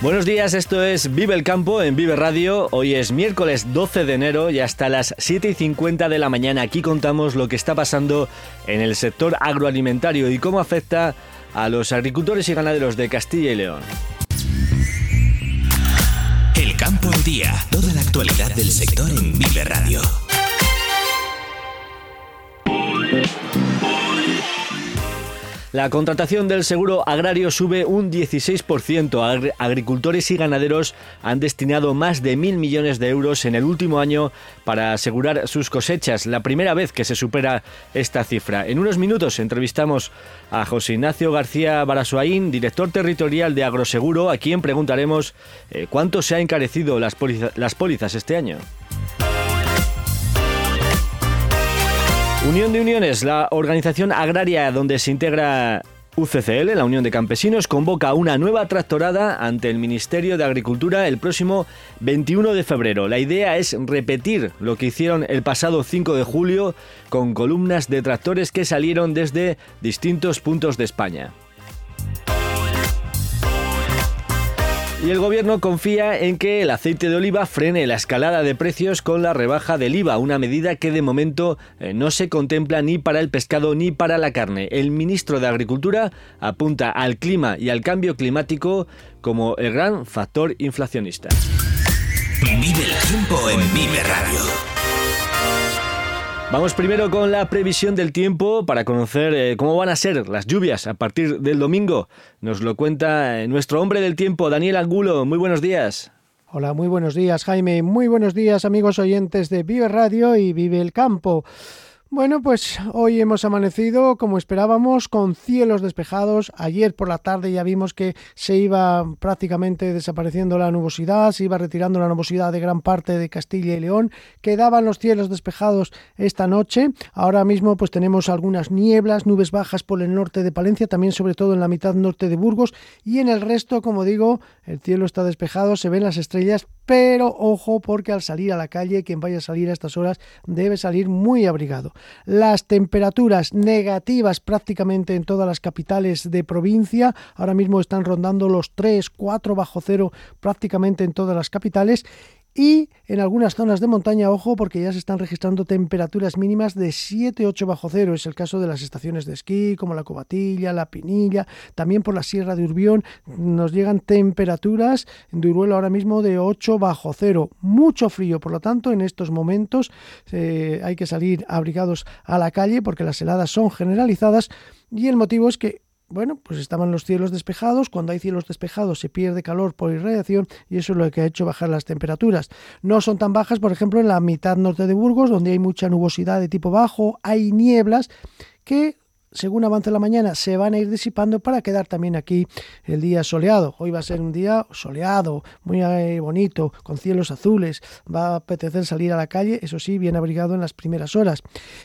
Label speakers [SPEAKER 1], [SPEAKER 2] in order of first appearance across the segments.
[SPEAKER 1] Buenos días, esto es Vive el Campo en Vive Radio. Hoy es miércoles 12 de enero y hasta las 7 y 50 de la mañana aquí contamos lo que está pasando en el sector agroalimentario y cómo afecta a los agricultores y ganaderos de Castilla y León.
[SPEAKER 2] El campo al día, toda la actualidad del sector en Vive Radio.
[SPEAKER 1] La contratación del seguro agrario sube un 16%. Agricultores y ganaderos han destinado más de mil millones de euros en el último año para asegurar sus cosechas. La primera vez que se supera esta cifra. En unos minutos entrevistamos a José Ignacio García Barasuaín, director territorial de Agroseguro, a quien preguntaremos eh, cuánto se han encarecido las pólizas este año. Unión de Uniones, la organización agraria donde se integra UCCL, la Unión de Campesinos, convoca una nueva tractorada ante el Ministerio de Agricultura el próximo 21 de febrero. La idea es repetir lo que hicieron el pasado 5 de julio con columnas de tractores que salieron desde distintos puntos de España. Y el gobierno confía en que el aceite de oliva frene la escalada de precios con la rebaja del IVA, una medida que de momento eh, no se contempla ni para el pescado ni para la carne. El ministro de Agricultura apunta al clima y al cambio climático como el gran factor inflacionista.
[SPEAKER 2] Vive el tiempo en Vive Radio.
[SPEAKER 1] Vamos primero con la previsión del tiempo para conocer eh, cómo van a ser las lluvias a partir del domingo. Nos lo cuenta eh, nuestro hombre del tiempo, Daniel Angulo. Muy buenos días.
[SPEAKER 3] Hola, muy buenos días, Jaime. Muy buenos días, amigos oyentes de Vive Radio y Vive el Campo. Bueno, pues hoy hemos amanecido como esperábamos con cielos despejados. Ayer por la tarde ya vimos que se iba prácticamente desapareciendo la nubosidad, se iba retirando la nubosidad de gran parte de Castilla y León. Quedaban los cielos despejados esta noche. Ahora mismo pues tenemos algunas nieblas, nubes bajas por el norte de Palencia, también sobre todo en la mitad norte de Burgos y en el resto, como digo, el cielo está despejado, se ven las estrellas, pero ojo porque al salir a la calle, quien vaya a salir a estas horas debe salir muy abrigado. Las temperaturas negativas prácticamente en todas las capitales de provincia, ahora mismo están rondando los 3, 4 bajo cero prácticamente en todas las capitales y en algunas zonas de montaña, ojo, porque ya se están registrando temperaturas mínimas de 7-8 bajo cero. Es el caso de las estaciones de esquí, como la Cobatilla, la Pinilla, también por la Sierra de Urbión nos llegan temperaturas en Duruelo ahora mismo de 8 bajo cero. Mucho frío, por lo tanto, en estos momentos eh, hay que salir abrigados a la calle porque las heladas son generalizadas y el motivo es que bueno, pues estaban los cielos despejados. Cuando hay cielos despejados se pierde calor por irradiación y eso es lo que ha hecho bajar las temperaturas. No son tan bajas, por ejemplo, en la mitad norte de Burgos, donde hay mucha nubosidad de tipo bajo, hay nieblas que según avance la mañana, se van a ir disipando para quedar también aquí el día soleado. Hoy va a ser un día soleado, muy eh, bonito, con cielos azules. Va a apetecer salir a la calle, eso sí, bien abrigado en las primeras horas.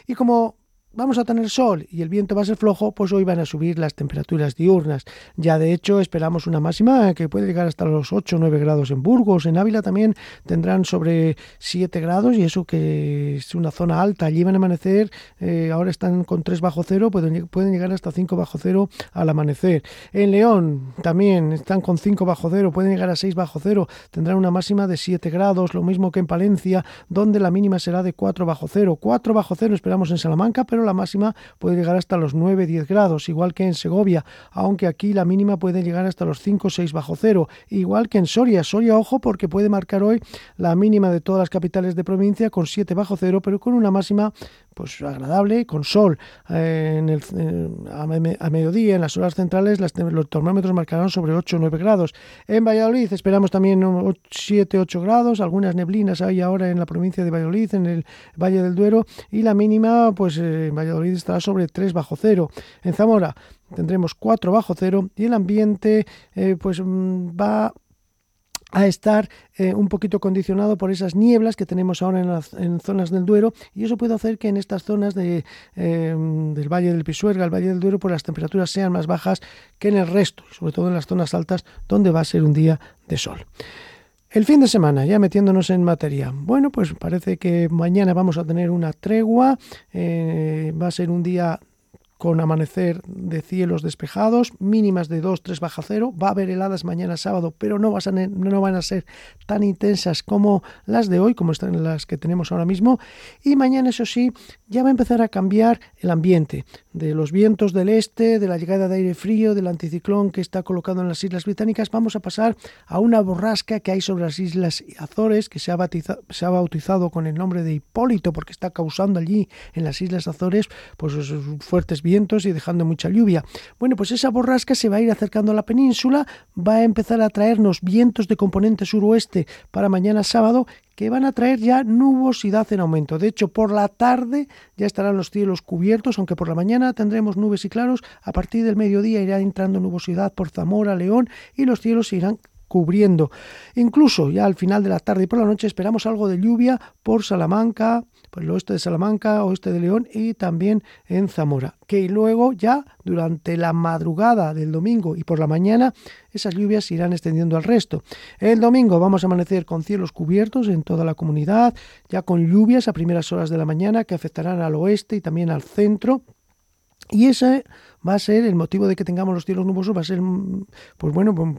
[SPEAKER 3] Y como vamos a tener sol y el viento va a ser flojo, pues hoy van a subir las temperaturas diurnas. Ya de hecho esperamos una máxima que puede llegar hasta los 8 o 9 grados en Burgos. En Ávila también tendrán sobre 7 grados y eso que es una zona alta. Allí van a amanecer, eh, ahora están con 3 bajo cero, pueden, pueden llegar hasta 5 bajo cero al amanecer. En León también están con 5 bajo cero, pueden llegar a 6 bajo cero, tendrán una máxima de 7 grados, lo mismo que en Palencia, donde la mínima será de 4 bajo cero. 4 bajo cero esperamos en Salamanca, pero la máxima puede llegar hasta los 9-10 grados, igual que en Segovia, aunque aquí la mínima puede llegar hasta los 5-6 bajo cero, igual que en Soria. Soria, ojo, porque puede marcar hoy la mínima de todas las capitales de provincia con 7 bajo cero, pero con una máxima pues agradable, con sol eh, en el, a, mediodía, en las horas centrales, las, los termómetros marcarán sobre 8 o 9 grados. En Valladolid esperamos también 7-8 grados, algunas neblinas hay ahora en la provincia de Valladolid, en el Valle del Duero, y la mínima, pues en Valladolid estará sobre 3 bajo cero. En Zamora tendremos 4 bajo cero y el ambiente eh, pues mm, va a estar eh, un poquito condicionado por esas nieblas que tenemos ahora en, zonas del Duero y eso puede hacer que en estas zonas em, del Valle del Pisuerga, el Valle del Duero, pues las temperaturas sean más bajas que en el resto, sobre todo en las zonas altas donde va a ser un día de sol. El fin de semana, ya metiéndonos en materia. Bueno, pues parece que mañana vamos a tener una tregua, eh, va a ser un día con amanecer de cielos despejados, mínimas de 2, 3 bajo cero. Va a haber heladas mañana sábado, pero no van a ser tan intensas como las de hoy, como están las que tenemos ahora mismo. Y mañana, eso sí, ya va a empezar a cambiar el ambiente de los vientos del este, de la llegada de aire frío, del anticiclón que está colocado en las Islas Británicas. Vamos a pasar a una borrasca que hay sobre las Islas Azores, que se ha, se ha bautizado con el nombre de Hipólito, porque está causando allí en las Islas Azores pues, fuertes vientos y dejando mucha lluvia. Bueno, pues esa borrasca se va a ir acercando a la península, va a empezar a traernos vientos de componente suroeste para mañana sábado que van a traer ya nubosidad en aumento. De hecho, por la tarde ya estarán los cielos cubiertos, aunque por la mañana tendremos nubes y claros. A partir del mediodía irá entrando nubosidad por Zamora, León y los cielos se irán cubriendo. Incluso ya al final de la tarde y por la noche esperamos algo de lluvia por Salamanca, por el oeste de Salamanca, oeste de León y también en Zamora. Que luego ya durante la madrugada del domingo y por la mañana esas lluvias irán extendiendo al resto. El domingo vamos a amanecer con cielos cubiertos en toda la comunidad, ya con lluvias a primeras horas de la mañana que afectarán al oeste y también al centro. Y ese va a ser el motivo de que tengamos los cielos nubosos, va a ser, pues bueno, pues,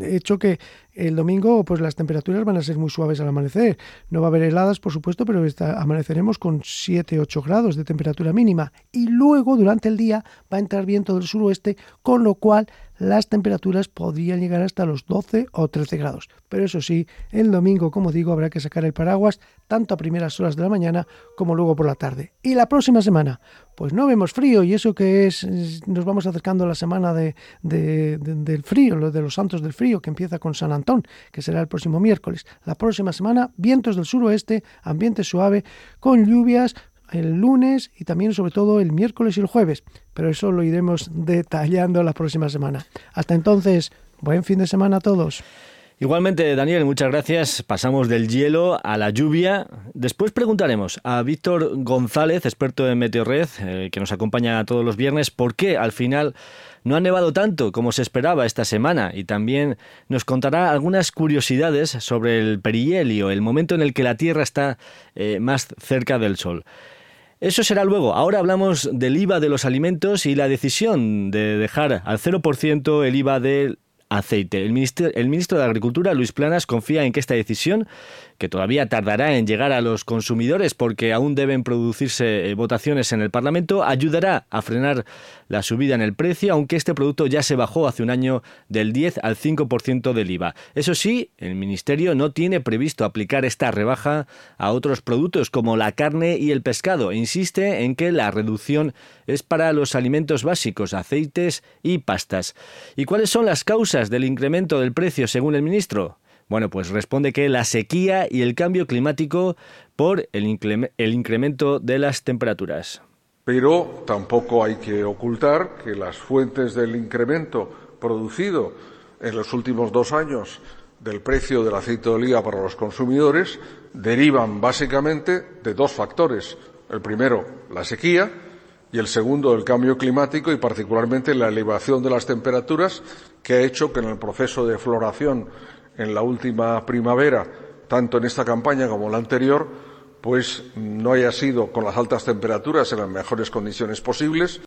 [SPEAKER 3] hecho que el domingo pues las temperaturas van a ser muy suaves al amanecer. No va a haber heladas, por supuesto, pero amaneceremos con 7-8 grados de temperatura mínima. Y luego, durante el día, va a entrar viento del suroeste, con lo cual las temperaturas podrían llegar hasta los 12 o 13 grados. Pero eso sí, el domingo, como digo, habrá que sacar el paraguas tanto a primeras horas de la mañana como luego por la tarde. Y la próxima semana, pues no vemos frío y eso que es, nos vamos acercando a la semana de, del frío, de los santos del frío, que empieza con San Antón, que será el próximo miércoles. La próxima semana, vientos del suroeste, ambiente suave, con lluvias, el lunes y también sobre todo el miércoles y el jueves, pero eso lo iremos detallando la próxima semana. Hasta entonces, buen fin de semana a todos.
[SPEAKER 1] Igualmente, Daniel, muchas gracias. Pasamos del hielo a la lluvia. Después preguntaremos a Víctor González, experto en Meteorred, eh, que nos acompaña todos los viernes, por qué al final no ha nevado tanto como se esperaba esta semana y también nos contará algunas curiosidades sobre el perihelio, el momento en el que la Tierra está eh, más cerca del Sol. Eso será luego. Ahora hablamos del IVA de los alimentos y la decisión de dejar al 0% el IVA del aceite. El ministro, el ministro de Agricultura, Luis Planas, confía en que esta decisión que todavía tardará en llegar a los consumidores porque aún deben producirse eh, votaciones en el Parlamento, ayudará a frenar la subida en el precio, aunque este producto ya se bajó hace un año del 10 al 5% del IVA. Eso sí, el Ministerio no tiene previsto aplicar esta rebaja a otros productos como la carne y el pescado. Insiste en que la reducción es para los alimentos básicos, aceites y pastas. ¿Y cuáles son las causas del incremento del precio según el ministro? Bueno, pues responde que la sequía y el cambio climático por el, incremento de las temperaturas.
[SPEAKER 4] Pero tampoco hay que ocultar que las fuentes del incremento producido en los últimos dos años del precio del aceite de oliva para los consumidores derivan básicamente de dos factores. El primero, la sequía, y el segundo, el cambio climático y particularmente la elevación de las temperaturas que ha hecho que en el proceso de floración en la última primavera, tanto en esta campaña como en la anterior, pues no haya sido con las altas temperaturas en las mejores condiciones posibles.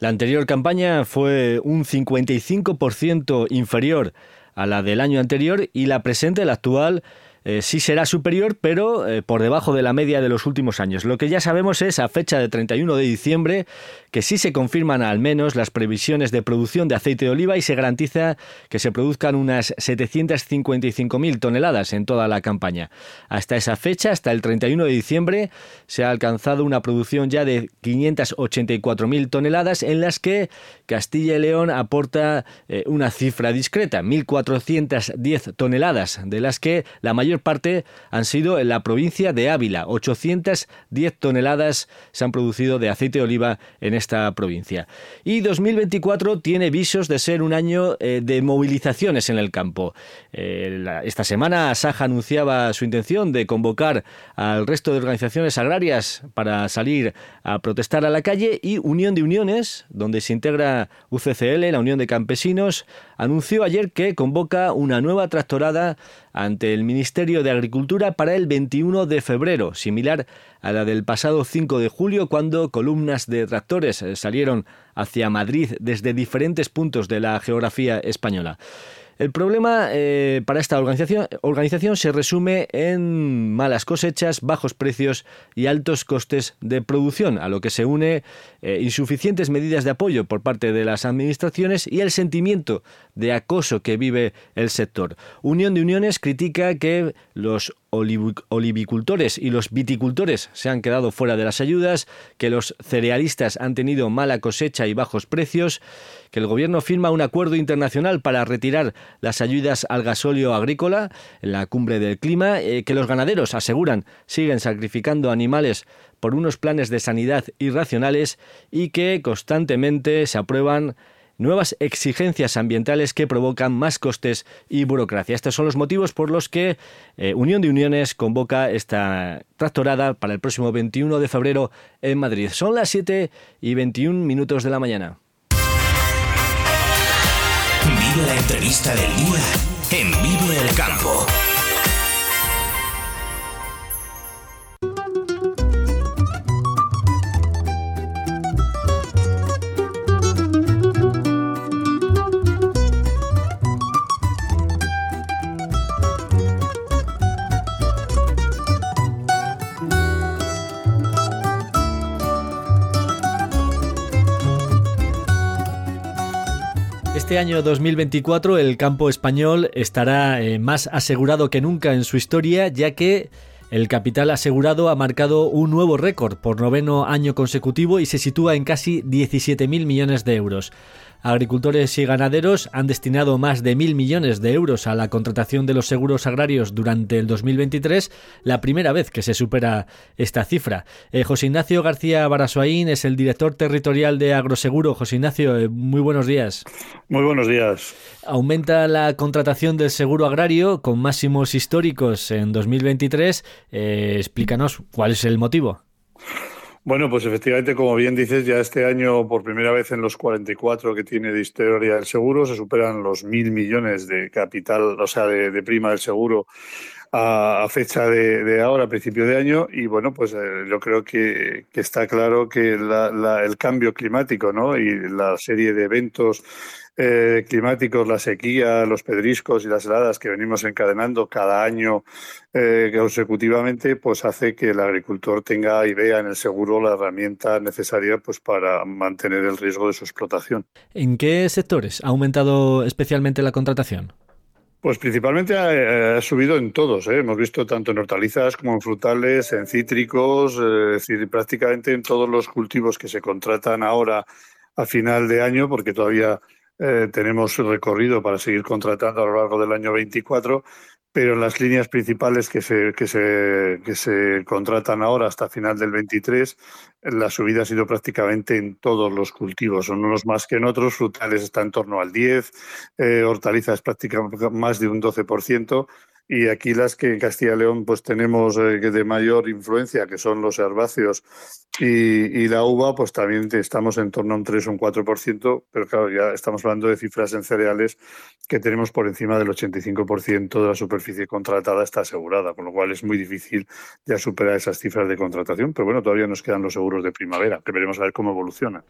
[SPEAKER 1] La anterior campaña fue un 55% inferior a la del año anterior y la presente, la actual, eh, sí será superior, pero eh, por debajo de la media de los últimos años. Lo que ya sabemos es a fecha de 31 de diciembre que sí se confirman al menos las previsiones de producción de aceite de oliva y se garantiza que se produzcan unas 755.000 toneladas en toda la campaña. Hasta esa fecha, hasta el 31 de diciembre, se ha alcanzado una producción ya de 584.000 toneladas en las que Castilla y León aporta eh, una cifra discreta, 1.410 toneladas, de las que la mayor parte han sido en la provincia de Ávila. 810 toneladas se han producido de aceite de oliva en esta provincia. Y 2024 tiene visos de ser un año eh, de movilizaciones en el campo. Eh, esta semana Saja anunciaba su intención de convocar al resto de organizaciones agrarias para salir a protestar a la calle y Unión de Uniones, donde se integra UCCL, la Unión de Campesinos, anunció ayer que convoca una nueva tractorada ante el Ministerio de Agricultura para el 21 de febrero, similar a la del pasado 5 de julio, cuando columnas de tractores salieron hacia Madrid desde diferentes puntos de la geografía española. El problema eh, para esta organización, se resume en malas cosechas, bajos precios y altos costes de producción, a lo que se une eh, insuficientes medidas de apoyo por parte de las administraciones y el sentimiento de acoso que vive el sector. Unión de Uniones critica que los olivicultores y los viticultores se han quedado fuera de las ayudas, que los cerealistas han tenido mala cosecha y bajos precios, que el gobierno firma un acuerdo internacional para retirar las ayudas al gasóleo agrícola en la cumbre del clima, eh, que los ganaderos aseguran siguen sacrificando animales por unos planes de sanidad irracionales y que constantemente se aprueban nuevas exigencias ambientales que provocan más costes y burocracia. Estos son los motivos por los que eh, Unión de Uniones convoca esta tractorada para el próximo 21 de febrero en Madrid. Son las 7 y 21 minutos de la mañana.
[SPEAKER 2] Vive la entrevista del día en Vive el Campo.
[SPEAKER 1] Este año 2024 el campo español estará eh, más asegurado que nunca en su historia, ya que el capital asegurado ha marcado un nuevo récord por noveno año consecutivo y se sitúa en casi 17.000 millones de euros. Agricultores y ganaderos han destinado más de mil millones de euros a la contratación de los seguros agrarios durante el 2023, la primera vez que se supera esta cifra. Eh, José Ignacio García Barasoaín es el director territorial de Agroseguro. José Ignacio, eh, muy buenos días.
[SPEAKER 5] Muy buenos días.
[SPEAKER 1] Aumenta la contratación del seguro agrario con máximos históricos en 2023. Eh, explícanos cuál es el motivo.
[SPEAKER 5] Bueno, pues efectivamente, como bien dices, ya este año, por primera vez en los 44 que tiene de historia el seguro, se superan los mil millones de capital, o sea, de, prima del seguro a, fecha de, ahora, a principio de año. Y bueno, pues eh, yo creo que, está claro que el cambio climático ¿no? y la serie de eventos eh, climáticos, la sequía, los pedriscos y las heladas que venimos encadenando cada año eh, consecutivamente, pues hace que el agricultor tenga y vea en el seguro la herramienta necesaria pues para mantener el riesgo de su explotación.
[SPEAKER 1] ¿En qué sectores ha aumentado especialmente la contratación?
[SPEAKER 5] Pues principalmente ha, subido en todos. ¿eh? Hemos visto tanto en hortalizas como en frutales, en cítricos, es decir, prácticamente en todos los cultivos que se contratan ahora a final de año, porque todavía eh, tenemos recorrido para seguir contratando a lo largo del año 24, pero las líneas principales que se, que se, que se contratan ahora hasta final del 23, la subida ha sido prácticamente en todos los cultivos, son unos más que en otros, frutales está en torno al 10, eh, hortalizas prácticamente más de un 12%, y aquí las que en Castilla y León pues tenemos eh, de mayor influencia, que son los herbáceos y, la uva, pues también estamos en torno a un 3 o un 4%, pero claro, ya estamos hablando de cifras en cereales que tenemos por encima del 85% de la superficie contratada está asegurada, con lo cual es muy difícil ya superar esas cifras de contratación, pero bueno, todavía nos quedan los seguros de primavera, que veremos a ver cómo evoluciona.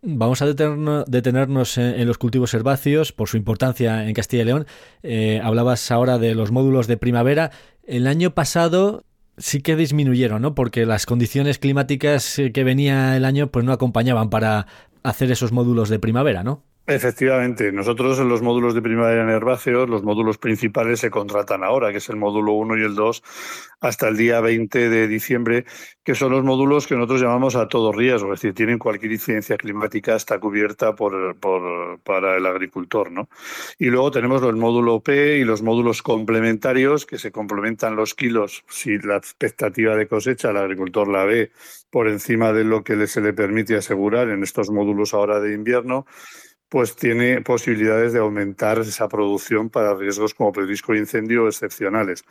[SPEAKER 1] Vamos a detenernos en los cultivos herbáceos por su importancia en Castilla y León. Eh, hablabas ahora de los módulos de primavera. El año pasado sí que disminuyeron, ¿no? Porque las condiciones climáticas que venía el año pues no acompañaban para hacer esos módulos de primavera, ¿no?
[SPEAKER 5] Efectivamente, nosotros en los módulos de primavera en herbáceos, los módulos principales se contratan ahora, que es el módulo 1 y el 2, hasta el día 20 de diciembre, que son los módulos que nosotros llamamos a todo riesgo, es decir, tienen cualquier incidencia climática, está cubierta por, para el agricultor. ¿no? Y luego tenemos el módulo P y los módulos complementarios, que se complementan los kilos si la expectativa de cosecha el agricultor la ve por encima de lo que se le permite asegurar en estos módulos ahora de invierno pues tiene posibilidades de aumentar esa producción para riesgos como pedrisco e incendio excepcionales.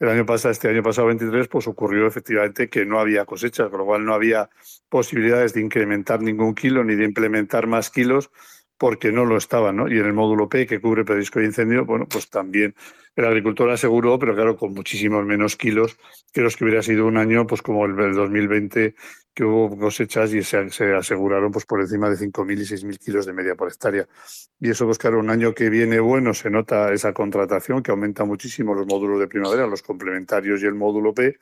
[SPEAKER 5] El año pasado, este año pasado 23, pues ocurrió efectivamente que no había cosechas, con lo cual no había posibilidades de incrementar ningún kilo ni de implementar más kilos porque no lo estaban, ¿no? Y en el módulo P, que cubre pedrisco e incendio, bueno, pues también el agricultor aseguró, pero claro, con muchísimos menos kilos que los que hubiera sido un año, pues como el del 2020, que hubo cosechas y se, aseguraron pues por encima de 5.000 y 6.000 kilos de media por hectárea. Y eso, pues claro, un año que viene bueno, se nota esa contratación que aumenta muchísimo los módulos de primavera, los complementarios y el módulo P,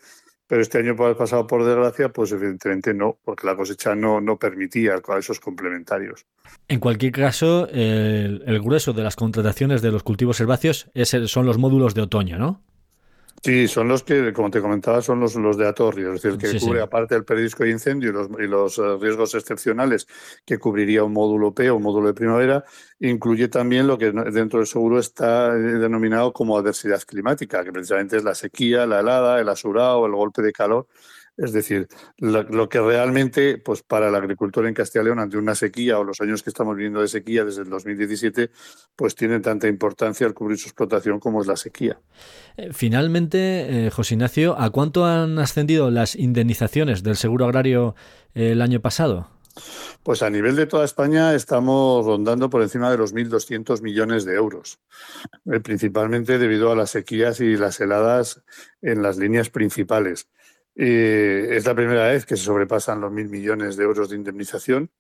[SPEAKER 5] pero este año pasado, por desgracia, pues evidentemente no, porque la cosecha no, no permitía esos complementarios.
[SPEAKER 1] En cualquier caso, el, grueso de las contrataciones de los cultivos herbáceos son los módulos de otoño, ¿no?
[SPEAKER 5] Sí, son los que, como te comentaba, son los, los de atorrio, es decir, que cubre aparte del periódico de incendio y los, y los eh, riesgos excepcionales que cubriría un módulo P o un módulo de primavera, incluye también lo que dentro del seguro está eh, denominado como adversidad climática, que precisamente es la sequía, la helada, el asurado, el golpe de calor es decir, lo, que realmente, pues para el agricultor en Castilla y León, ante una sequía o los años que estamos viviendo de sequía desde el 2017, pues tiene tanta importancia el cubrir su explotación como es la sequía.
[SPEAKER 1] Eh, finalmente, eh, José Ignacio, ¿a cuánto han ascendido las indemnizaciones del seguro agrario eh, el año pasado?
[SPEAKER 5] Pues a nivel de toda España estamos rondando por encima de los 1.200 millones de euros, principalmente debido a las sequías y las heladas en las líneas principales. Eh, es la primera vez que se sobrepasan los mil millones de euros de indemnización.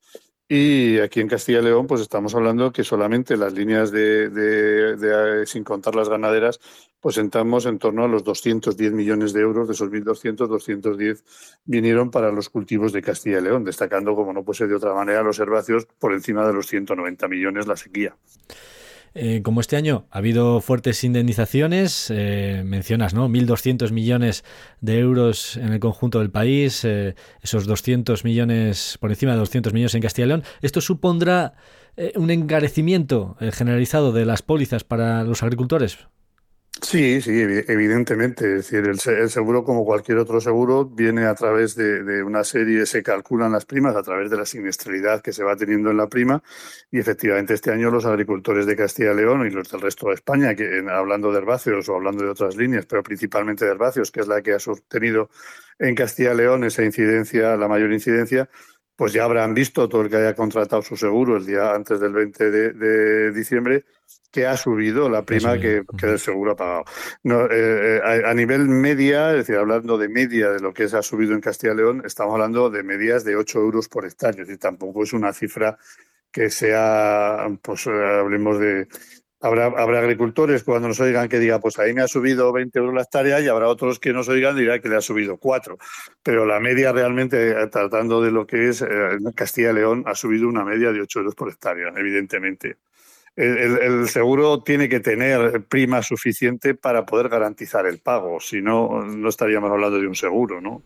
[SPEAKER 5] Y aquí en Castilla y León, pues estamos hablando que solamente las líneas de, sin contar las ganaderas, pues entramos en torno a los 210 millones de euros, de esos 1.200, 210 vinieron para los cultivos de Castilla y León, destacando, como no puede ser de otra manera, los herbáceos por encima de los 190 millones la sequía.
[SPEAKER 1] Eh, como este año ha habido fuertes indemnizaciones, eh, mencionas, ¿no? 1.200 millones de euros en el conjunto del país, eh, esos 200 millones, por encima de 200 millones en Castilla y León. ¿Esto supondrá un encarecimiento generalizado de las pólizas para los agricultores?
[SPEAKER 5] Sí, sí, evidentemente. Es decir, el, seguro, como cualquier otro seguro, viene a través de, una serie, se calculan las primas a través de la siniestralidad que se va teniendo en la prima. Y efectivamente, este año los agricultores de Castilla y León y los del resto de España, que hablando de herbáceos o hablando de otras líneas, pero principalmente de herbáceos, que es la que ha sostenido en Castilla y León esa incidencia, la mayor incidencia, pues ya habrán visto todo el que haya contratado su seguro el día antes del 20 de, diciembre que ha subido la prima que, el seguro ha pagado. No, eh, eh, a, nivel media, es decir, hablando de media de lo que se ha subido en Castilla y León, estamos hablando de medias de 8 euros por hectárea, es decir, tampoco es una cifra que sea, pues eh, hablemos de Habrá, habrá agricultores cuando nos oigan que diga, pues ahí me ha subido 20 euros la hectárea y habrá otros que nos oigan y dirán que le ha subido 4. Pero la media realmente, eh, tratando de lo que es eh, Castilla y León, ha subido una media de 8 euros por hectárea, evidentemente. El, seguro tiene que tener prima suficiente para poder garantizar el pago, si no, no estaríamos hablando de un seguro, ¿no?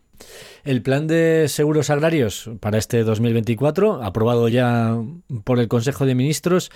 [SPEAKER 1] El plan de seguros agrarios para este 2024, aprobado ya por el Consejo de Ministros,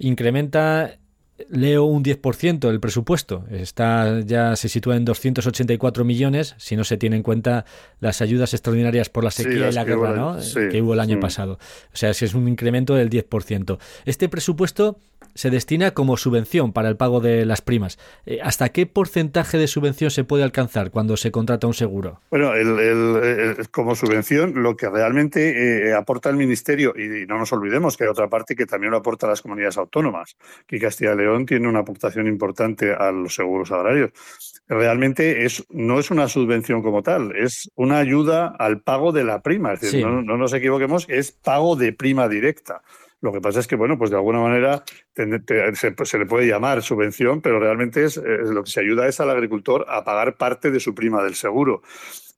[SPEAKER 1] incrementa leo un 10% el presupuesto. Está ya se sitúa en 284 millones si no se tiene en cuenta las ayudas extraordinarias por la sequía y la guerra ¿no? que hubo el año pasado. O sea, si es un incremento del 10%. Este presupuesto se destina como subvención para el pago de las primas. Eh, ¿Hasta qué porcentaje de subvención se puede alcanzar cuando se contrata un seguro?
[SPEAKER 5] Bueno, el, como subvención, lo que realmente eh, aporta el Ministerio, y, no nos olvidemos que hay otra parte que también lo aporta las comunidades autónomas, que Castilla y León León tiene una aportación importante a los seguros agrarios. Realmente es, no es una subvención como tal, es una ayuda al pago de la prima. Es decir, no, nos equivoquemos, es pago de prima directa. Lo que pasa es que, bueno, pues de alguna manera se, le puede llamar subvención, pero realmente es, lo que se ayuda es al agricultor a pagar parte de su prima del seguro.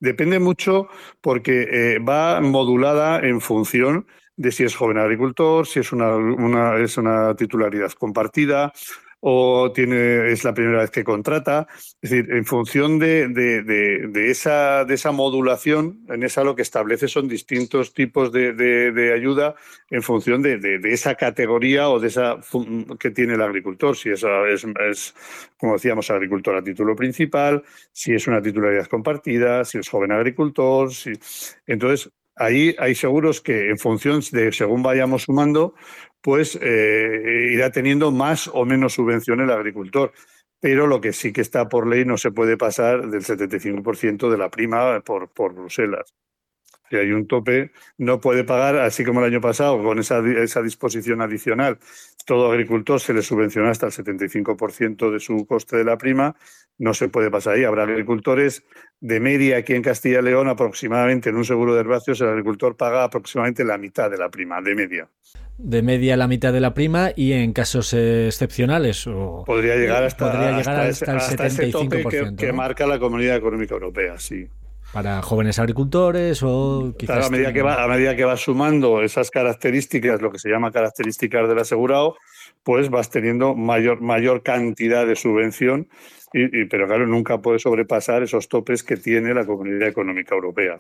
[SPEAKER 5] Depende mucho porque eh, va modulada en función de si es joven agricultor, si es una, es una titularidad compartida o tiene, es la primera vez que contrata. Es decir, en función de, de, esa, de esa modulación, en esa lo que establece son distintos tipos de, ayuda en función de, esa categoría o de esa que tiene el agricultor. Si es, es, como decíamos, agricultor a título principal, si es una titularidad compartida, si es joven agricultor. Si... Entonces, ahí hay seguros que en función de según vayamos sumando, pues eh, irá teniendo más o menos subvención el agricultor. Pero lo que sí que está por ley no se puede pasar del 75% de la prima por, por Bruselas. Si hay un tope, no puede pagar, así como el año pasado, con esa, esa disposición adicional, todo agricultor se le subvenciona hasta el 75% de su coste de la prima, no se puede pasar ahí. Habrá agricultores de media aquí en Castilla y León, aproximadamente en un seguro de herbáceos, el agricultor paga aproximadamente la mitad de la prima, de media.
[SPEAKER 1] De media la mitad de la prima y en casos excepcionales. O,
[SPEAKER 5] podría llegar hasta, llegar hasta, el 75%. que, marca la Comunidad Económica Europea, sí
[SPEAKER 1] para jóvenes agricultores o
[SPEAKER 5] quizás... a, medida que va, a medida que vas sumando esas características, lo que se llama características del asegurado, pues vas teniendo mayor, mayor cantidad de subvención pero claro, nunca puede sobrepasar esos topes que tiene la Comunidad Económica Europea.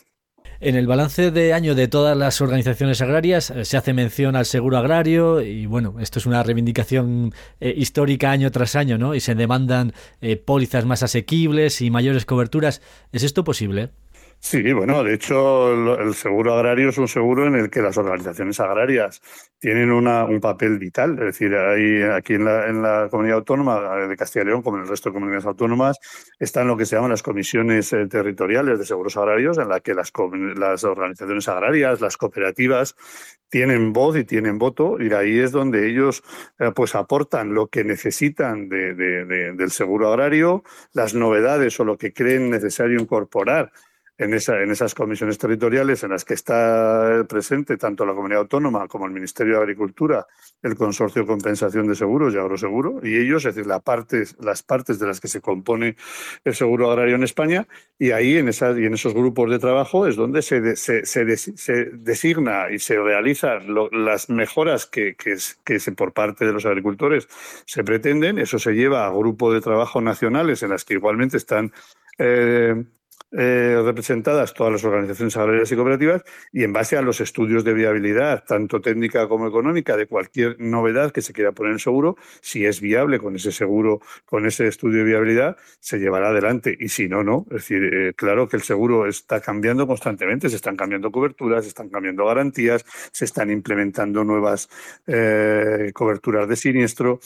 [SPEAKER 1] En el balance de año de todas las organizaciones agrarias eh, se hace mención al seguro agrario y bueno, esto es una reivindicación eh, histórica año tras año, ¿no? Y se demandan eh, pólizas más asequibles y mayores coberturas. ¿Es esto posible?
[SPEAKER 5] Sí, bueno, de hecho el seguro agrario es un seguro en el que las organizaciones agrarias tienen una, un papel vital. Es decir, hay, aquí en la, la comunidad autónoma de Castilla y León, como en el resto de comunidades autónomas, están lo que se llaman las comisiones eh, territoriales de seguros agrarios, en las que las, las organizaciones agrarias, las cooperativas, tienen voz y tienen voto, y ahí es donde ellos eh, pues aportan lo que necesitan de, del seguro agrario, las novedades o lo que creen necesario incorporar en, esa, en esas comisiones territoriales en las que está presente tanto la comunidad autónoma como el Ministerio de Agricultura, el Consorcio de Compensación de Seguros y Agroseguro, y ellos, es decir, las partes de las que se compone el seguro agrario en España, y ahí en, y en esos grupos de trabajo es donde se, designa y se realizan las mejoras que por parte de los agricultores se pretenden. Eso se lleva a grupos de trabajo nacionales en las que igualmente están eh, eh, representadas todas las organizaciones agrarias y cooperativas y en base a los estudios de viabilidad, tanto técnica como económica, de cualquier novedad que se quiera poner en seguro, si es viable con ese seguro, con ese estudio de viabilidad, se llevará adelante y si no, no. Es decir, eh, claro que el seguro está cambiando constantemente, se están cambiando coberturas, se están cambiando garantías, se están implementando nuevas eh, coberturas de siniestro.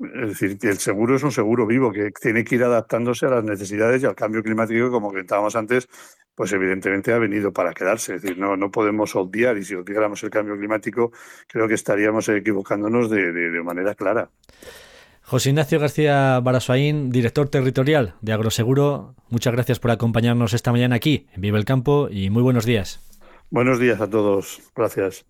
[SPEAKER 5] Es decir, que el seguro es un seguro vivo que tiene que ir adaptándose a las necesidades y al cambio climático, como comentábamos antes, pues evidentemente ha venido para quedarse. Es decir, no, no podemos obviar, y si obviáramos el cambio climático, creo que estaríamos equivocándonos de, de, manera clara.
[SPEAKER 1] José Ignacio García Barasuaín, director territorial de Agroseguro, muchas gracias por acompañarnos esta mañana aquí en Vive el Campo y muy buenos días.
[SPEAKER 5] Buenos días a todos. Gracias.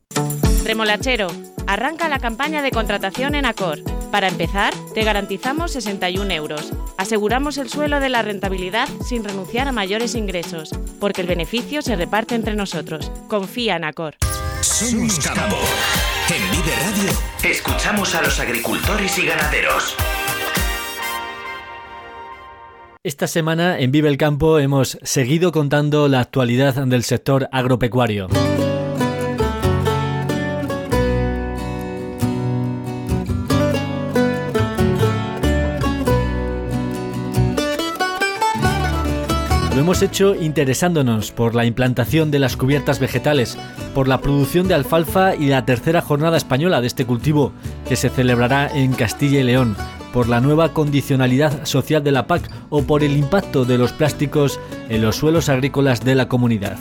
[SPEAKER 6] Remolachero, arranca la campaña de contratación en Acor. Para empezar, te garantizamos 61 euros. Aseguramos el suelo de la rentabilidad sin renunciar a mayores ingresos, porque el beneficio se reparte entre nosotros. Confía en Acor.
[SPEAKER 2] Somos Campo. En Vive Radio, escuchamos a los agricultores y ganaderos.
[SPEAKER 1] Esta semana en Vive el Campo hemos seguido contando la actualidad del sector agropecuario. Hemos hecho interesándonos por la implantación de las cubiertas vegetales, por la producción de alfalfa y la tercera jornada española de este cultivo, que se celebrará en Castilla y León, por la nueva condicionalidad social de la PAC o por el impacto de los plásticos en los suelos agrícolas de la comunidad.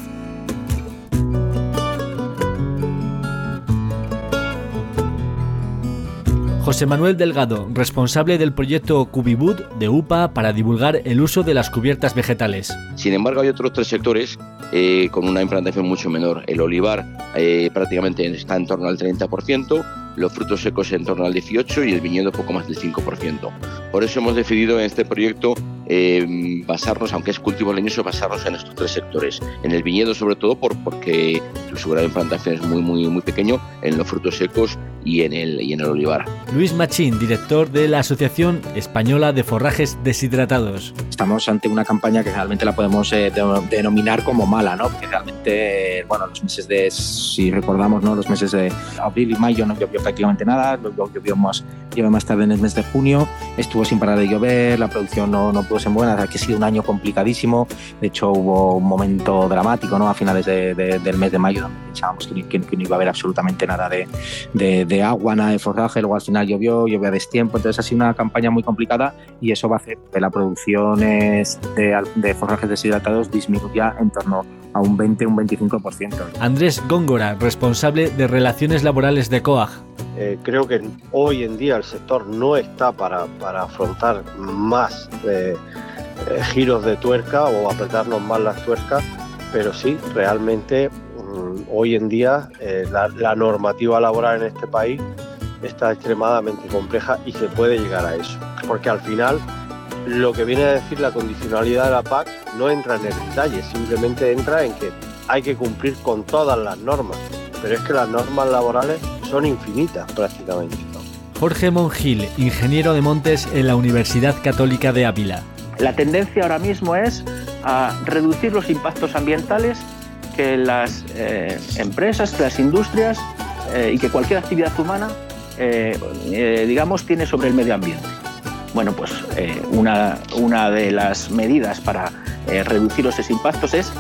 [SPEAKER 1] José Manuel Delgado, responsable del proyecto Cubibud de UPA para divulgar el uso de las cubiertas vegetales.
[SPEAKER 7] Sin embargo, hay otros tres sectores eh, con una implantación mucho menor. El olivar eh, prácticamente está en torno al 30%, los frutos secos en torno al 18% y el viñedo poco más del 5%. Por eso hemos decidido en este proyecto eh, basarnos, aunque es cultivo leñoso, basarnos en estos tres sectores. En el viñedo sobre todo por, porque su grado de implantación es muy, muy, muy pequeño, en los frutos secos y en el, y en el olivar.
[SPEAKER 1] Luis Machín, director de la Asociación Española de Forrajes Deshidratados.
[SPEAKER 8] Estamos ante una campaña que realmente la podemos eh, denominar como mala, ¿no? Porque realmente, bueno, los meses de, si recordamos, ¿no? Los meses de abril y mayo no llovió prácticamente nada, llovió más, llovió más tarde en el mes de junio, estuvo sin parar de llover, la producción no, no pudo ser buena, que ha sido un año complicadísimo, de hecho hubo un momento dramático, ¿no? A finales del mes de mayo donde pensábamos que, que, no iba a haber absolutamente nada de, de, de agua, nada de forraje, luego al final llovió, llovió a destiempo, entonces ha sido una campaña muy complicada y eso va a hacer que la producción de, de forrajes deshidratados disminuya en torno a un 20, un 25%.
[SPEAKER 1] Andrés Góngora, responsable de Relaciones Laborales de COAG.
[SPEAKER 9] Eh, creo que hoy en día el sector no está para, para afrontar más eh, eh, giros de tuerca o apretarnos más las tuercas, pero sí, realmente mm, hoy en día la, la normativa laboral en este país está extremadamente compleja y se puede llegar a eso, porque al final lo que viene a decir la condicionalidad de la PAC no entra en el detalle, simplemente entra en que hay que cumplir con todas las normas, pero es que las normas laborales son infinitas prácticamente.
[SPEAKER 1] Jorge Mongil, ingeniero de montes en la Universidad Católica de Ávila.
[SPEAKER 10] La tendencia ahora mismo es a reducir los impactos ambientales que las eh, empresas, que las industrias eh, y que cualquier actividad humana, eh, digamos, tiene sobre el medio ambiente. Bueno, pues una, una, de las medidas para reducir esos impactos es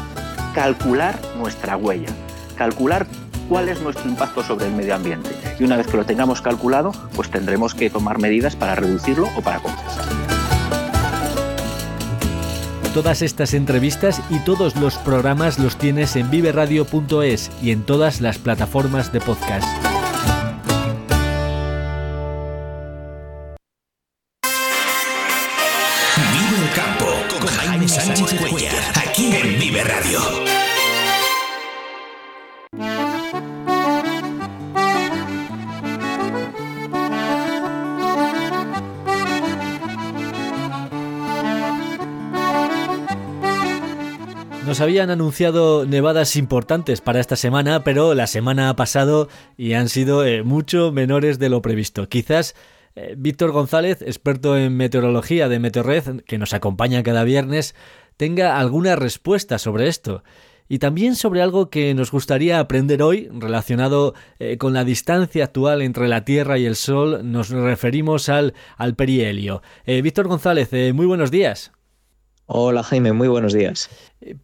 [SPEAKER 10] calcular nuestra huella, calcular cuál es nuestro impacto sobre el medio ambiente. Y una vez que lo tengamos calculado, pues tendremos que tomar medidas para reducirlo o para compensarlo.
[SPEAKER 1] Todas estas entrevistas y todos los programas los tienes en viveradio.es y en todas las plataformas de podcast. Habían anunciado nevadas importantes para esta semana, pero la semana ha pasado y han sido eh, mucho menores de lo previsto. Quizás eh, Víctor González, experto en meteorología de Meteorred, que nos acompaña cada viernes, tenga alguna respuesta sobre esto. Y también sobre algo que nos gustaría aprender hoy, relacionado eh, con la distancia actual entre la Tierra y el Sol, nos referimos al, al perihelio. Víctor González, muy buenos días.
[SPEAKER 11] Hola Jaime, muy buenos días.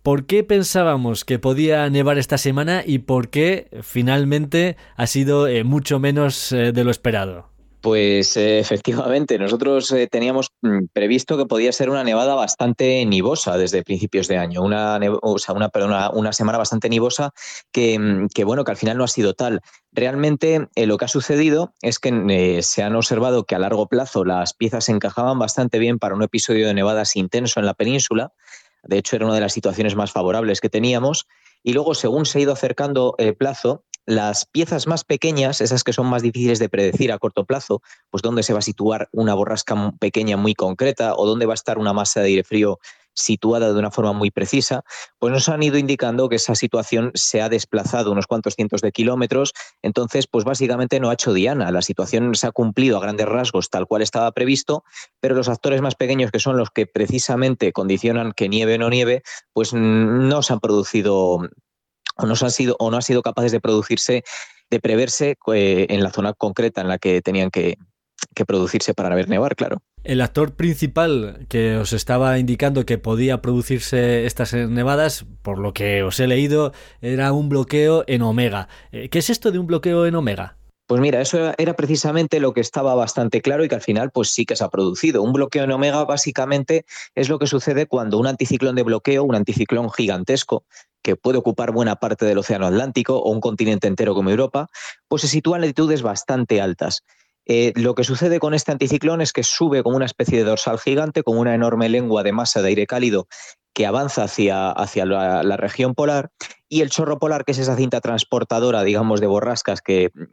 [SPEAKER 1] ¿Por qué pensábamos que podía nevar esta semana y por qué finalmente ha sido eh, mucho menos eh, de lo esperado?
[SPEAKER 11] Pues eh, efectivamente, nosotros teníamos mm, previsto que podía ser una nevada bastante nivosa desde principios de año, una, o sea, una, semana bastante nivosa que, mm, que, bueno, que al final no ha sido tal. Realmente lo que ha sucedido es que se han observado que a largo plazo las piezas encajaban bastante bien para un episodio de nevadas intenso en la península, de hecho, era una de las situaciones más favorables que teníamos. Y luego, según se ha ido acercando el plazo, las piezas más pequeñas, esas que son más difíciles de predecir a corto plazo, pues dónde se va a situar una borrasca pequeña muy concreta o dónde va a estar una masa de aire frío situada de una forma muy precisa, pues nos han ido indicando que esa situación se ha desplazado unos cuantos cientos de kilómetros, entonces pues básicamente no ha hecho diana, la situación se ha cumplido a grandes rasgos tal cual estaba previsto, pero los actores más pequeños que son los que precisamente condicionan que nieve o no nieve, pues no se han producido o no han sido o no sido capaces de producirse de preverse eh, en la zona concreta en la que tenían que, que producirse para ver nevar, claro.
[SPEAKER 1] El actor principal que os estaba indicando que podía producirse estas nevadas, por lo que os he leído, era un bloqueo en omega. Eh, ¿Qué es esto de un bloqueo en omega?
[SPEAKER 11] Pues mira, eso era precisamente lo que estaba bastante claro y que al final pues sí que se ha producido. Un bloqueo en omega básicamente es lo que sucede cuando un anticiclón de bloqueo, un anticiclón gigantesco, que puede ocupar buena parte del Océano Atlántico o un continente entero como Europa, pues se sitúa en latitudes bastante altas. Eh, lo que sucede con este anticiclón es que sube como una especie de dorsal gigante, con una enorme lengua de masa de aire cálido que avanza hacia, hacia la, región polar y el chorro polar, que es esa cinta transportadora, digamos, de borrascas que mm,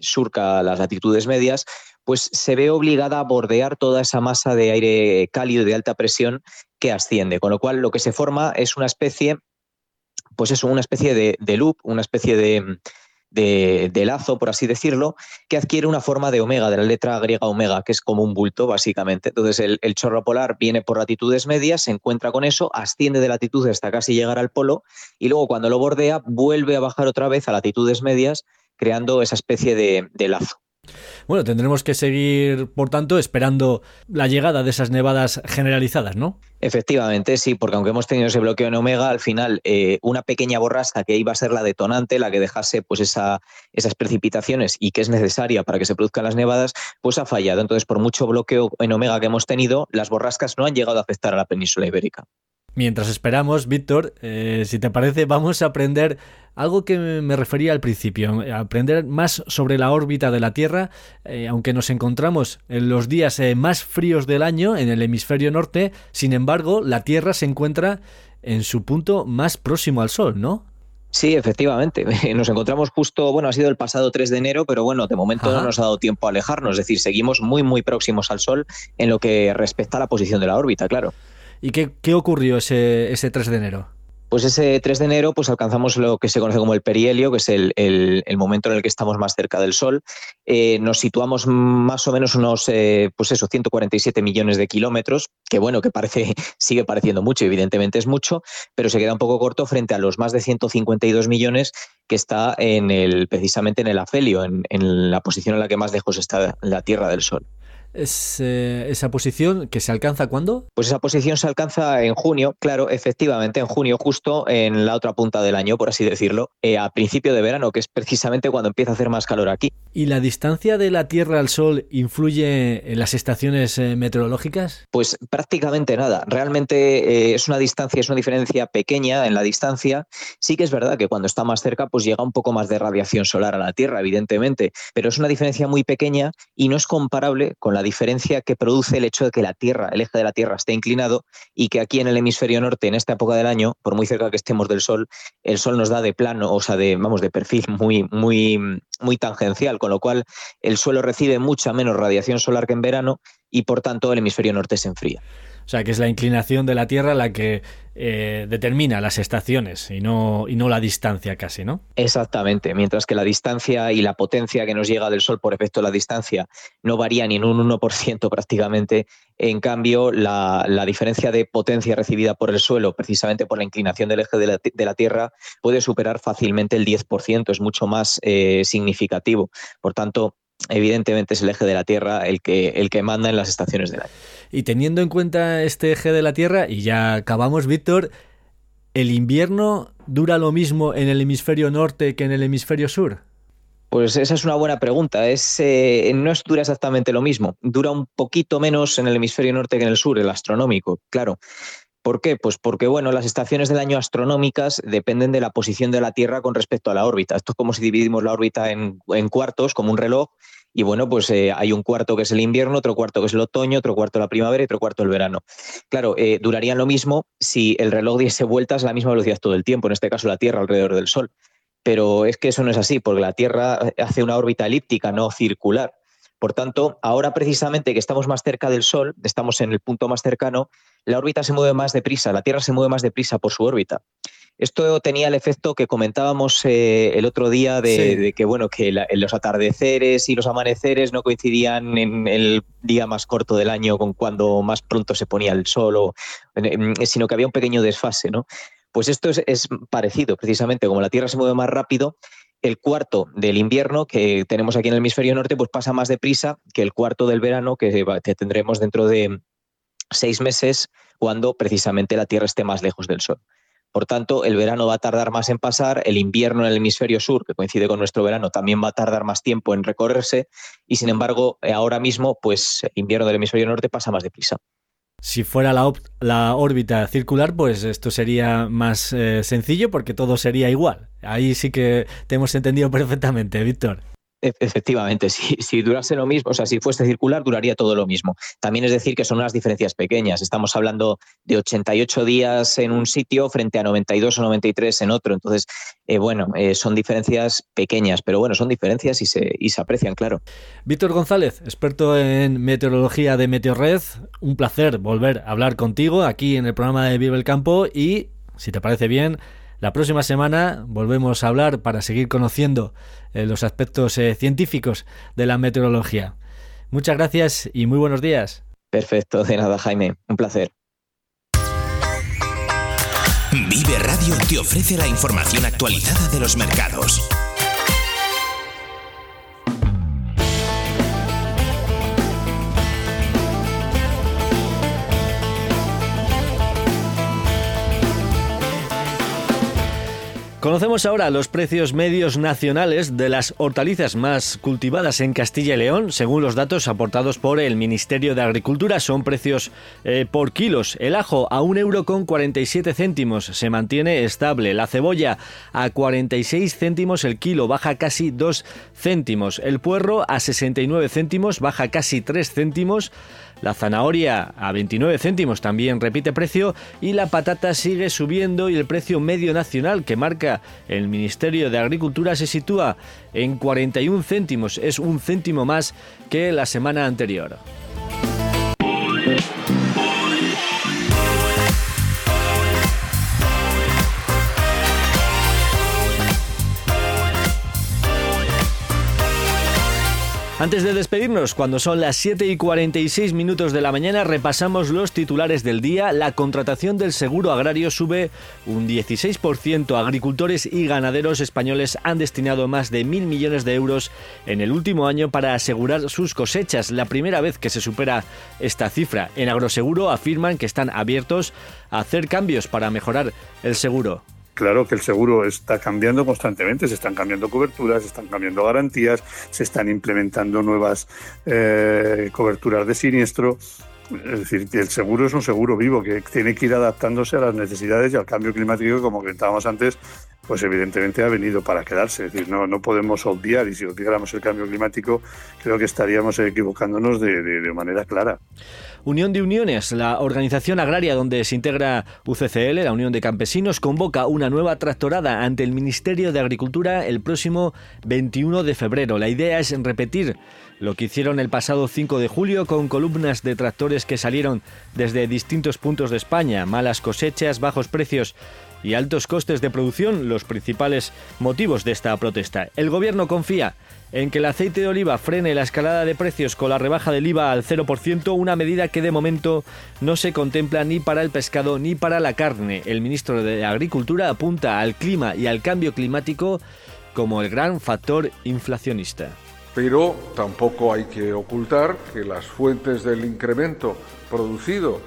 [SPEAKER 11] surca las latitudes medias, pues se ve obligada a bordear toda esa masa de aire cálido de alta presión que asciende. Con lo cual, lo que se forma es una especie, pues eso, una especie de, de loop, una especie de, de, lazo, por así decirlo, que adquiere una forma de omega, de la letra griega omega, que es como un bulto, básicamente. Entonces, el, chorro polar viene por latitudes medias, se encuentra con eso, asciende de latitud hasta casi llegar al polo, y luego cuando lo bordea, vuelve a bajar otra vez a latitudes medias, creando esa especie de lazo.
[SPEAKER 1] Bueno, tendremos que seguir, por tanto, esperando la llegada de esas nevadas generalizadas, ¿no?
[SPEAKER 11] Efectivamente, sí, porque aunque hemos tenido ese bloqueo en Omega, al final eh, una pequeña borrasca que iba a ser la detonante, la que dejase pues esa, esas precipitaciones y que es necesaria para que se produzcan las nevadas, pues ha fallado. Entonces, por mucho bloqueo en Omega que hemos tenido, las borrascas no han llegado a afectar a la península ibérica.
[SPEAKER 1] Mientras esperamos, Víctor, eh, si te parece, vamos a aprender algo que me refería al principio, aprender más sobre la órbita de la Tierra, eh, aunque nos encontramos en los días eh, más fríos del año en el hemisferio norte, sin embargo, la Tierra se encuentra en su punto más próximo al Sol, ¿no?
[SPEAKER 11] Sí, efectivamente. Nos encontramos justo, bueno, ha sido el pasado 3 de enero, pero bueno, de momento no nos ha dado tiempo a alejarnos, es decir, seguimos muy, muy próximos al Sol en lo que respecta a la posición de la órbita, claro.
[SPEAKER 1] ¿Y qué, qué ocurrió ese, ese 3 de enero?
[SPEAKER 11] Pues ese 3 de enero pues alcanzamos lo que se conoce como el perihelio, que es el, momento en el que estamos más cerca del Sol. Eh, nos situamos más o menos unos, eh, pues eso, 147 millones de kilómetros, que bueno, que parece, sigue pareciendo mucho, evidentemente es mucho, pero se queda un poco corto frente a los más de 152 millones que está en el, precisamente en el afelio, en la posición en la que más lejos está la Tierra del Sol
[SPEAKER 1] es, esa posición que se alcanza cuándo?
[SPEAKER 11] Pues esa posición se alcanza en junio, claro, efectivamente, en junio, justo en la otra punta del año, por así decirlo, eh, a principio de verano, que es precisamente cuando empieza a hacer más calor aquí.
[SPEAKER 1] ¿Y la distancia de la Tierra al Sol influye en las estaciones eh, meteorológicas?
[SPEAKER 11] Pues prácticamente nada. Realmente eh, es una distancia, es una diferencia pequeña en la distancia. Sí que es verdad que cuando está más cerca, pues llega un poco más de radiación solar a la Tierra, evidentemente, pero es una diferencia muy pequeña y no es comparable con la diferencia que produce el hecho de que la Tierra, el eje de la Tierra esté inclinado y que aquí en el hemisferio norte, en esta época del año, por muy cerca que estemos del Sol, el Sol nos da de plano, o sea, de, vamos, de perfil muy, muy, muy tangencial, con lo cual el suelo recibe mucha menos radiación solar que en verano y por tanto el hemisferio norte se enfría.
[SPEAKER 1] O sea, que es la inclinación de la Tierra la que eh, determina las estaciones y no, y no la distancia casi, ¿no?
[SPEAKER 11] Exactamente, mientras que la distancia y la potencia que nos llega del Sol por efecto de la distancia no varía en un 1% prácticamente, en cambio la, diferencia de potencia recibida por el suelo, precisamente por la inclinación del eje de la, Tierra, puede superar fácilmente el 10%, es mucho más eh, significativo. Por tanto, evidentemente es el eje de la Tierra el que, el que manda en las estaciones del año.
[SPEAKER 1] Y teniendo en cuenta este eje de la Tierra, y ya acabamos, Víctor, ¿el invierno dura lo mismo en el hemisferio norte que en el hemisferio sur?
[SPEAKER 11] Pues esa es una buena pregunta. Es, eh, no es, dura exactamente lo mismo. Dura un poquito menos en el hemisferio norte que en el sur, el astronómico, claro. ¿Por qué? Pues porque bueno, las estaciones del año astronómicas dependen de la posición de la Tierra con respecto a la órbita. Esto es como si dividimos la órbita en, cuartos, como un reloj, y bueno, pues eh, hay un cuarto que es el invierno, otro cuarto que es el otoño, otro cuarto la primavera y otro cuarto el verano. Claro, eh, durarían lo mismo si el reloj diese vueltas a la misma velocidad todo el tiempo, en este caso la Tierra alrededor del Sol. Pero es que eso no es así, porque la Tierra hace una órbita elíptica, no circular. Por tanto, ahora precisamente que estamos más cerca del Sol, estamos en el punto más cercano, la órbita se mueve más deprisa, la Tierra se mueve más deprisa por su órbita. Esto tenía el efecto que comentábamos eh, el otro día de, que bueno que los atardeceres y los amaneceres no coincidían en el día más corto del año con cuando más pronto se ponía el sol, sino que había un pequeño desfase, ¿no? Pues esto es, es parecido, precisamente como la Tierra se mueve más rápido, el cuarto del invierno que tenemos aquí en el hemisferio norte, pues pasa más deprisa que el cuarto del verano que, tendremos dentro de seis meses cuando precisamente la Tierra esté más lejos del Sol. Por tanto, el verano va a tardar más en pasar, el invierno en el hemisferio sur, que coincide con nuestro verano, también va a tardar más tiempo en recorrerse y, sin embargo, ahora mismo, pues el invierno del hemisferio norte pasa más deprisa.
[SPEAKER 1] Si fuera la, la, órbita circular, pues esto sería más eh, sencillo porque todo sería igual. Ahí sí que te hemos entendido perfectamente, Víctor.
[SPEAKER 11] E-, efectivamente, si, durase lo mismo, o sea, si fuese circular, duraría todo lo mismo. También es decir que son unas diferencias pequeñas. Estamos hablando de 88 días en un sitio frente a 92 o 93 en otro. Entonces, eh, bueno, eh, son diferencias pequeñas, pero bueno, son diferencias y se, y se aprecian, claro.
[SPEAKER 1] Víctor González, experto en meteorología de Meteorred, un placer volver a hablar contigo aquí en el programa de Vive el Campo y, si te parece bien, la próxima semana volvemos a hablar para seguir conociendo eh, los aspectos eh, científicos de la meteorología. Muchas gracias y muy buenos días.
[SPEAKER 11] Perfecto, de nada Jaime, un placer.
[SPEAKER 2] Vive Radio te ofrece la información actualizada de los mercados.
[SPEAKER 1] Conocemos ahora los precios medios nacionales de las hortalizas más cultivadas en Castilla y León, según los datos aportados por el Ministerio de Agricultura. Son precios eh, por kilos. El ajo a 1,47 euro con 47 céntimos se mantiene estable. La cebolla a 46 céntimos el kilo, baja casi 2 céntimos. El puerro a 69 céntimos, baja casi 3 céntimos. La zanahoria a 29 céntimos también repite precio y la patata sigue subiendo y el precio medio nacional que marca el Ministerio de Agricultura se sitúa en 41 céntimos, es un céntimo más que la semana anterior. Antes de despedirnos, cuando son las 7 y 46 minutos de la mañana, repasamos los titulares del día. La contratación del seguro agrario sube un 16%. Agricultores y ganaderos españoles han destinado más de mil millones de euros en el último año para asegurar sus cosechas. La primera vez que se supera esta cifra. En Agroseguro afirman que están abiertos a hacer cambios para mejorar el seguro.
[SPEAKER 5] Claro que el seguro está cambiando constantemente, se están cambiando coberturas, se están cambiando garantías, se están implementando nuevas eh, coberturas de siniestro. Es decir, el seguro es un seguro vivo que tiene que ir adaptándose a las necesidades y al cambio climático, como comentábamos antes, pues evidentemente ha venido para quedarse. Es decir, no, no podemos obviar, y si obviáramos el cambio climático, creo que estaríamos equivocándonos de manera clara.
[SPEAKER 1] Unión de Uniones, la organización agraria donde se integra UCCL, la Unión de Campesinos, convoca una nueva tractorada ante el Ministerio de Agricultura el próximo 21 de febrero. La idea es repetir lo que hicieron el pasado 5 de julio con columnas de tractores que salieron desde distintos puntos de España, malas cosechas, bajos precios y altos costes de producción los principales motivos de esta protesta. El gobierno confía en que el aceite de oliva frene la escalada de precios con la rebaja del IVA al 0%, una medida que de momento no se contempla ni para el pescado ni para la carne. El ministro de Agricultura apunta al clima y al cambio climático como el gran factor inflacionista.
[SPEAKER 4] Pero tampoco hay que ocultar que las fuentes del incremento producido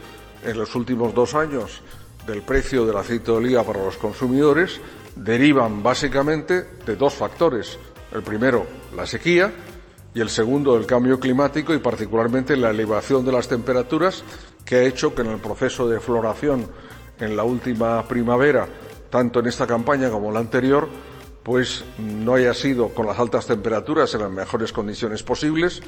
[SPEAKER 4] en los últimos dos años del precio del aceite de oliva para los consumidores derivan básicamente de dos factores el primero, la sequía, y el segundo, el cambio climático y particularmente la elevación de las temperaturas que ha hecho que en el proceso de floración en la última primavera, tanto en esta campaña como en la anterior, pues no haya sido con las altas temperaturas en las mejores condiciones posibles.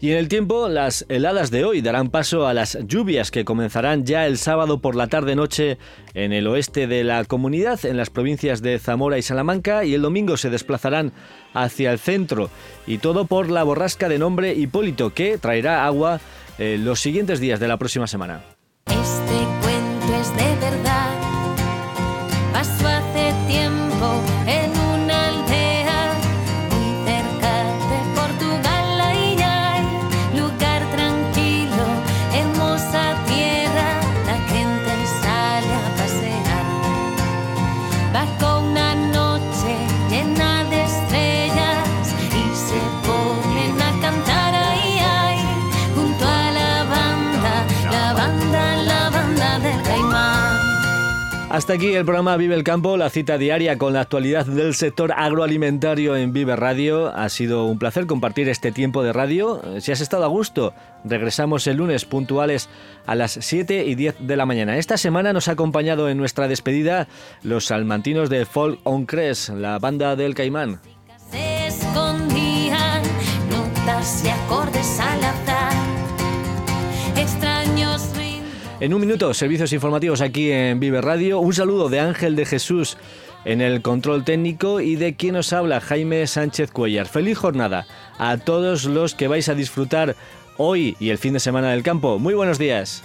[SPEAKER 1] Y en el tiempo, las heladas de hoy darán paso a las lluvias que comenzarán ya el sábado por la tarde-noche en el oeste de la comunidad, en las provincias de Zamora y Salamanca, y el domingo se desplazarán hacia el centro. Y todo por la borrasca de nombre Hipólito, que traerá agua eh, los siguientes días de la próxima semana.
[SPEAKER 12] Este
[SPEAKER 1] Hasta aquí el programa Vive el Campo, la cita diaria con la actualidad del sector agroalimentario en Vive Radio. Ha sido un placer compartir este tiempo de radio. Si has estado a gusto, regresamos el lunes puntuales a las 7 y 10 de la mañana. Esta semana nos ha acompañado en nuestra despedida los salmantinos de Folk on Crest, la banda del Caimán. En un minuto, servicios informativos aquí en Vive Radio. Un saludo de Ángel de Jesús en el control técnico y de quien os habla Jaime Sánchez Cuellar. Feliz jornada a todos los que vais a disfrutar hoy y el fin de semana del campo. Muy buenos días.